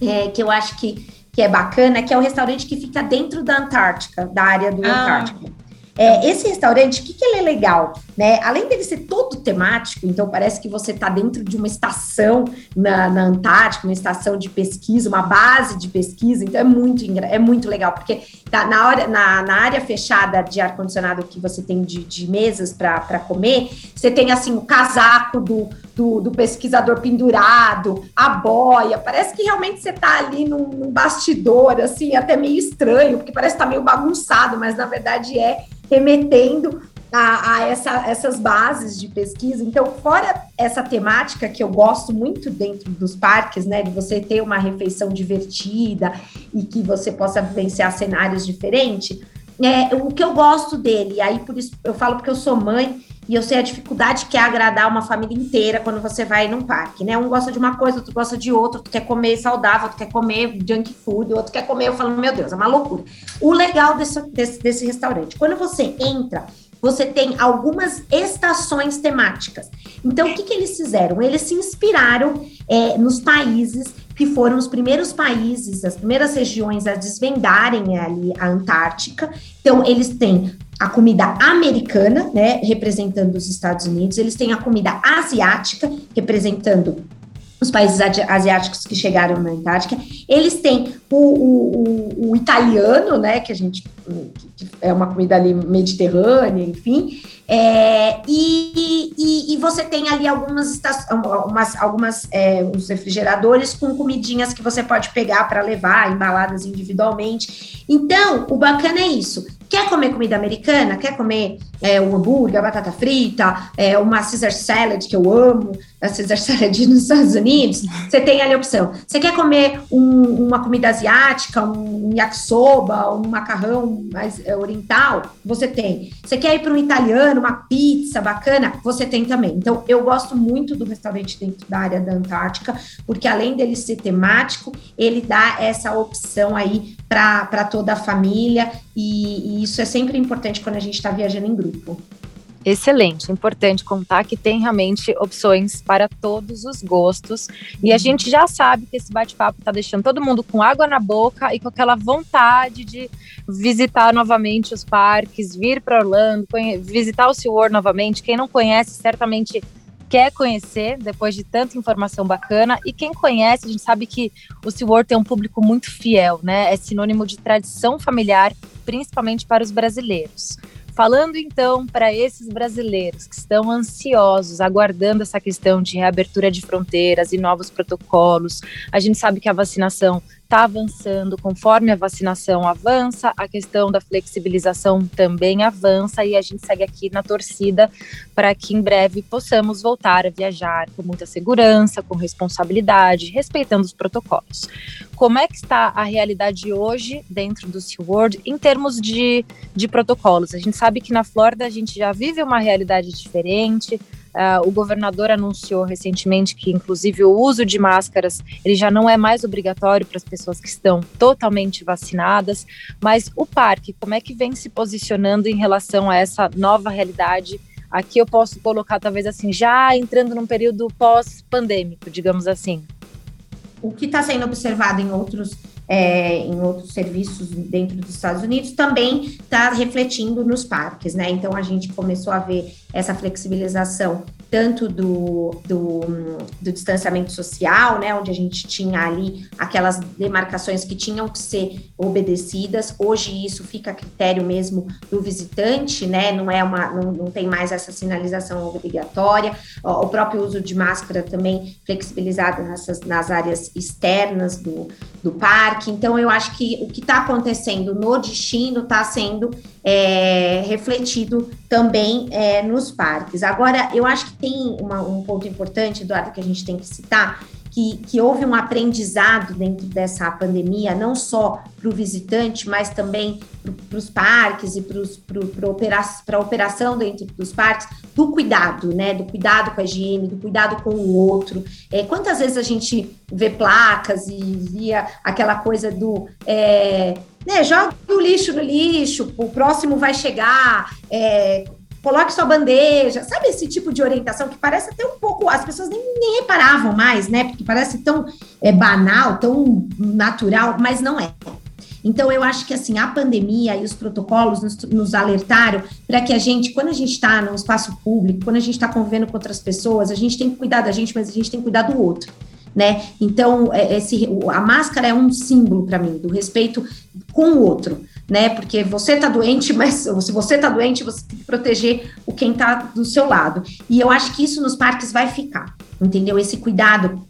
Speaker 2: é, que eu acho que, que é bacana, que é o restaurante que fica dentro da Antártica, da área do ah. Antártica. É, esse restaurante, o que, que ele é legal? Né? Além dele ser todo temático, então parece que você está dentro de uma estação na, na, Antártica, uma estação de pesquisa, uma base de pesquisa, então é muito, é muito legal, porque tá na, hora, na, na área fechada de ar-condicionado que você tem de, de mesas para comer, você tem assim o casaco do, do, do, pesquisador pendurado, a boia, parece que realmente você está ali num, num bastidor, assim, até meio estranho, porque parece que tá meio bagunçado, mas na verdade é remetendo a, a essa, essas bases de pesquisa. Então, fora essa temática que eu gosto muito dentro dos parques, né, de você ter uma refeição divertida e que você possa vivenciar cenários diferentes, é, o que eu gosto dele, aí por isso eu falo porque eu sou mãe, e eu sei a dificuldade que é agradar uma família inteira quando você vai num parque, né? Um gosta de uma coisa, outro gosta de outra, outro quer comer saudável, outro quer comer junk food, outro quer comer. Eu falo, meu Deus, é uma loucura. O legal desse, desse, desse restaurante, quando você entra, você tem algumas estações temáticas. Então, o que, que eles fizeram? Eles se inspiraram é, nos países que foram os primeiros países, as primeiras regiões a desvendarem ali a Antártica. Então, eles têm a comida americana, né, representando os Estados Unidos, eles têm a comida asiática, representando os países asiáticos que chegaram na Antártica, eles têm o, o, o, o italiano, né, que a gente que é uma comida ali mediterrânea, enfim, é, e, e, e, você tem ali algumas, algumas, algumas é, refrigeradores com comidinhas que você pode pegar para levar, embaladas individualmente. Então, o bacana é isso. Quer comer comida americana? Quer comer é, um hambúrguer, batata frita, é, uma Caesar salad, que eu amo, a Caesar salad nos Estados Unidos? Você tem ali a opção. Você quer comer um, uma comida asiática, um yakisoba, um macarrão mais é, oriental? Você tem. Você quer ir para um italiano, uma pizza bacana? Você tem também. Então, eu gosto muito do restaurante dentro da área da Antártica, porque além dele ser temático, ele dá essa opção aí para toda a família, e, e isso é sempre importante quando a gente está viajando em grupo.
Speaker 1: Excelente, importante contar que tem realmente opções para todos os gostos. E a gente já sabe que esse bate-papo está deixando todo mundo com água na boca e com aquela vontade de visitar novamente os parques, vir para Orlando, visitar o SeaWorld novamente. Quem não conhece, certamente quer conhecer, depois de tanta informação bacana. E quem conhece, a gente sabe que o SeaWorld tem um público muito fiel, né? É sinônimo de tradição familiar, principalmente para os brasileiros. Falando então para esses brasileiros que estão ansiosos, aguardando essa questão de reabertura de fronteiras e novos protocolos, a gente sabe que a vacinação está avançando, conforme a vacinação avança, a questão da flexibilização também avança e a gente segue aqui na torcida para que em breve possamos voltar a viajar com muita segurança, com responsabilidade, respeitando os protocolos. Como é que está a realidade hoje dentro do SeaWorld em termos de, de protocolos? A gente sabe que na Flórida a gente já vive uma realidade diferente, Uh, o governador anunciou recentemente que, inclusive, o uso de máscaras ele já não é mais obrigatório para as pessoas que estão totalmente vacinadas. Mas o parque, como é que vem se posicionando em relação a essa nova realidade? Aqui eu posso colocar, talvez assim, já entrando num período pós-pandêmico, digamos assim.
Speaker 2: O que está sendo observado em outros é, em outros serviços dentro dos Estados Unidos, também está refletindo nos parques, né? Então a gente começou a ver essa flexibilização tanto do, do, do, distanciamento social, né, onde a gente tinha ali aquelas demarcações que tinham que ser obedecidas. Hoje isso fica a critério mesmo do visitante, né, não é uma, não, não tem mais essa sinalização obrigatória. O próprio uso de máscara também flexibilizado nessas, nas áreas externas do, do parque. Então eu acho que o que está acontecendo no destino está sendo é, refletido também é, nos parques. Agora, eu acho que tem uma, um ponto importante, Eduardo, que a gente tem que citar, que, que houve um aprendizado dentro dessa pandemia, não só para o visitante, mas também para os parques e para opera a operação dentro dos parques, do cuidado, né? Do cuidado com a higiene, do cuidado com o outro. É, quantas vezes a gente vê placas e via aquela coisa do. É, né, joga o lixo no lixo, o próximo vai chegar, é, coloque sua bandeja, sabe esse tipo de orientação que parece até um pouco, as pessoas nem, nem reparavam mais, né? Porque parece tão é, banal, tão natural, mas não é. Então, eu acho que assim, a pandemia e os protocolos nos, nos alertaram para que a gente, quando a gente está no espaço público, quando a gente está convivendo com outras pessoas, a gente tem que cuidar da gente, mas a gente tem que cuidar do outro né? Então, é, esse, a máscara é um símbolo para mim do respeito com o outro, né? Porque você tá doente, mas se você tá doente, você tem que proteger o quem tá do seu lado. E eu acho que isso nos parques vai ficar, entendeu? Esse cuidado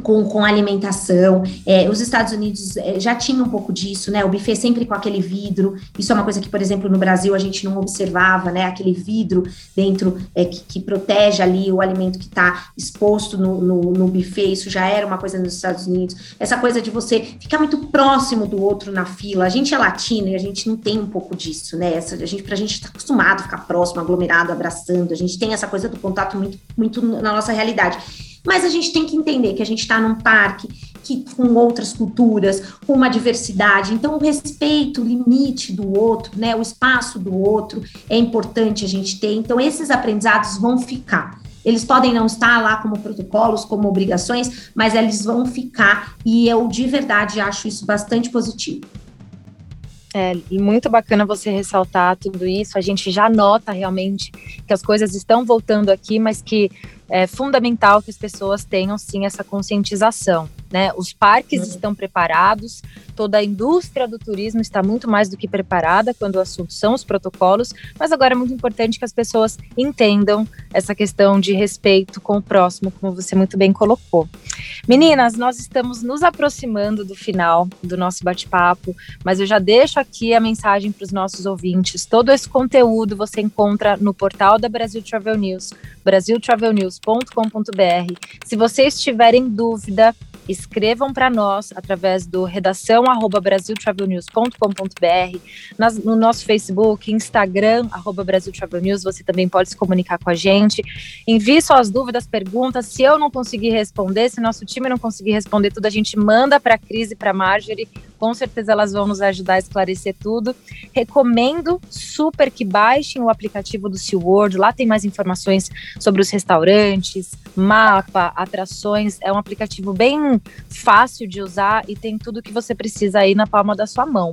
Speaker 2: com, com alimentação. É, os Estados Unidos é, já tinham um pouco disso, né? O buffet sempre com aquele vidro. Isso é uma coisa que, por exemplo, no Brasil a gente não observava, né? Aquele vidro dentro é, que, que, protege ali o alimento que está exposto no, no, no, buffet. Isso já era uma coisa nos Estados Unidos. Essa coisa de você ficar muito próximo do outro na fila. A gente é latino e a gente não tem um pouco disso, né? Essa, a gente, pra gente está acostumado a ficar próximo, aglomerado, abraçando. A gente tem essa coisa do contato muito, muito na nossa realidade. Mas a gente tem que entender que a gente está num parque que, com outras culturas, com uma diversidade. Então, o respeito, o limite do outro, né, o espaço do outro é importante a gente ter. Então, esses aprendizados vão ficar. Eles podem não estar lá como protocolos, como obrigações, mas eles vão ficar e eu de verdade acho isso bastante positivo.
Speaker 1: É, e muito bacana você ressaltar tudo isso. A gente já nota realmente que as coisas estão voltando aqui, mas que é fundamental que as pessoas tenham sim essa conscientização. Né? Os parques estão preparados, toda a indústria do turismo está muito mais do que preparada quando o assunto são os protocolos, mas agora é muito importante que as pessoas entendam essa questão de respeito com o próximo, como você muito bem colocou. Meninas, nós estamos nos aproximando do final do nosso bate-papo, mas eu já deixo aqui a mensagem para os nossos ouvintes. Todo esse conteúdo você encontra no portal da Brasil Travel News, brasiltravelnews.com.br. Se vocês tiverem dúvida, escrevam para nós através do redação arroba brasiltravelnews.com.br, no nosso Facebook, Instagram, arroba Brasil Travel News, você também pode se comunicar com a gente. Envie suas dúvidas, perguntas. Se eu não conseguir responder, se nosso time não conseguir responder tudo, a gente manda para a Cris e para a Marjorie com certeza elas vão nos ajudar a esclarecer tudo. Recomendo super que baixem o aplicativo do SeaWorld, lá tem mais informações sobre os restaurantes, mapa, atrações. É um aplicativo bem fácil de usar e tem tudo que você precisa aí na palma da sua mão.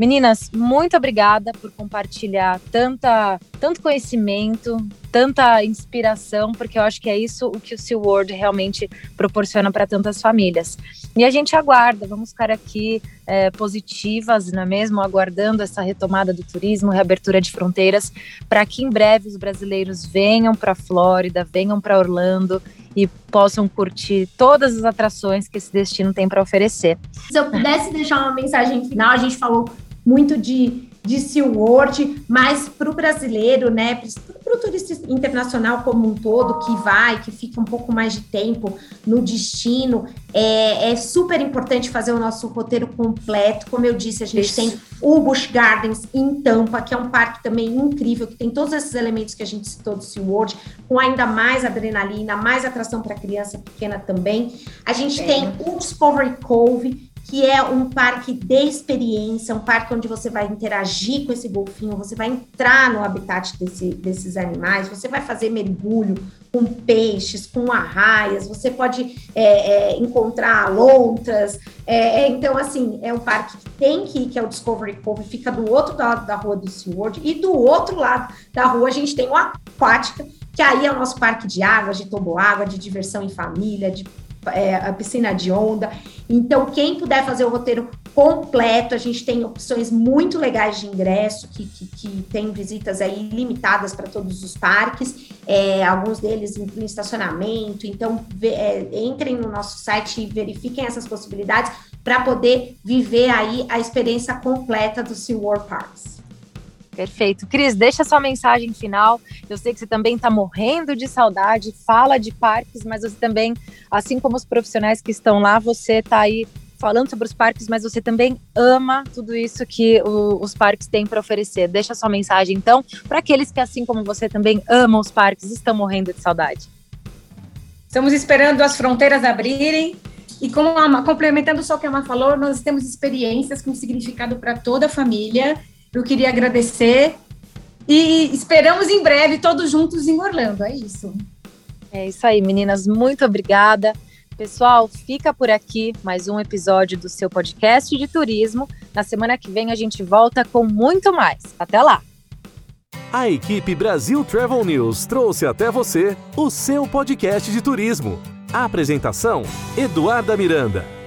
Speaker 1: Meninas, muito obrigada por compartilhar tanta, tanto conhecimento, tanta inspiração, porque eu acho que é isso o que o SeaWorld realmente proporciona para tantas famílias. E a gente aguarda, vamos ficar aqui é, positivas, não é mesmo? Aguardando essa retomada do turismo, reabertura de fronteiras, para que em breve os brasileiros venham para a Flórida, venham para Orlando e possam curtir todas as atrações que esse destino tem para oferecer.
Speaker 2: Se eu pudesse deixar uma mensagem final, a gente falou muito de, de SeaWorld, mas para o brasileiro, né, para o turista internacional como um todo, que vai, que fica um pouco mais de tempo no destino, é, é super importante fazer o nosso roteiro completo. Como eu disse, a gente Isso. tem o Busch Gardens em Tampa, que é um parque também incrível, que tem todos esses elementos que a gente citou do SeaWorld, com ainda mais adrenalina, mais atração para criança pequena também. A gente é. tem o Discovery Cove, que é um parque de experiência, um parque onde você vai interagir com esse golfinho, você vai entrar no habitat desse, desses animais, você vai fazer mergulho com peixes, com arraias, você pode é, é, encontrar lontras. É, é, então, assim, é um parque que tem que ir, que é o Discovery Cove, fica do outro lado da rua do SeaWorld, e do outro lado da rua a gente tem o Aquática, que aí é o nosso parque de água, de toboágua, de diversão em família, de é, a piscina de onda. Então, quem puder fazer o roteiro completo, a gente tem opções muito legais de ingresso, que, que, que tem visitas aí limitadas para todos os parques, é, alguns deles incluem estacionamento. Então, é, entrem no nosso site e verifiquem essas possibilidades para poder viver aí a experiência completa do SeaWorld Parks.
Speaker 1: Perfeito. Cris, deixa sua mensagem final. Eu sei que você também está morrendo de saudade, fala de parques, mas você também, assim como os profissionais que estão lá, você está aí falando sobre os parques, mas você também ama tudo isso que o, os parques têm para oferecer. Deixa sua mensagem, então, para aqueles que, assim como você, também amam os parques, estão morrendo de saudade.
Speaker 3: Estamos esperando as fronteiras abrirem. E como a, complementando só o que a Mar falou, nós temos experiências com significado para toda a família eu queria agradecer e esperamos em breve todos juntos em Orlando. É isso.
Speaker 1: É isso aí, meninas. Muito obrigada. Pessoal, fica por aqui mais um episódio do seu podcast de turismo. Na semana que vem a gente volta com muito mais. Até lá!
Speaker 4: A equipe Brasil Travel News trouxe até você o seu podcast de turismo. A apresentação: Eduarda Miranda.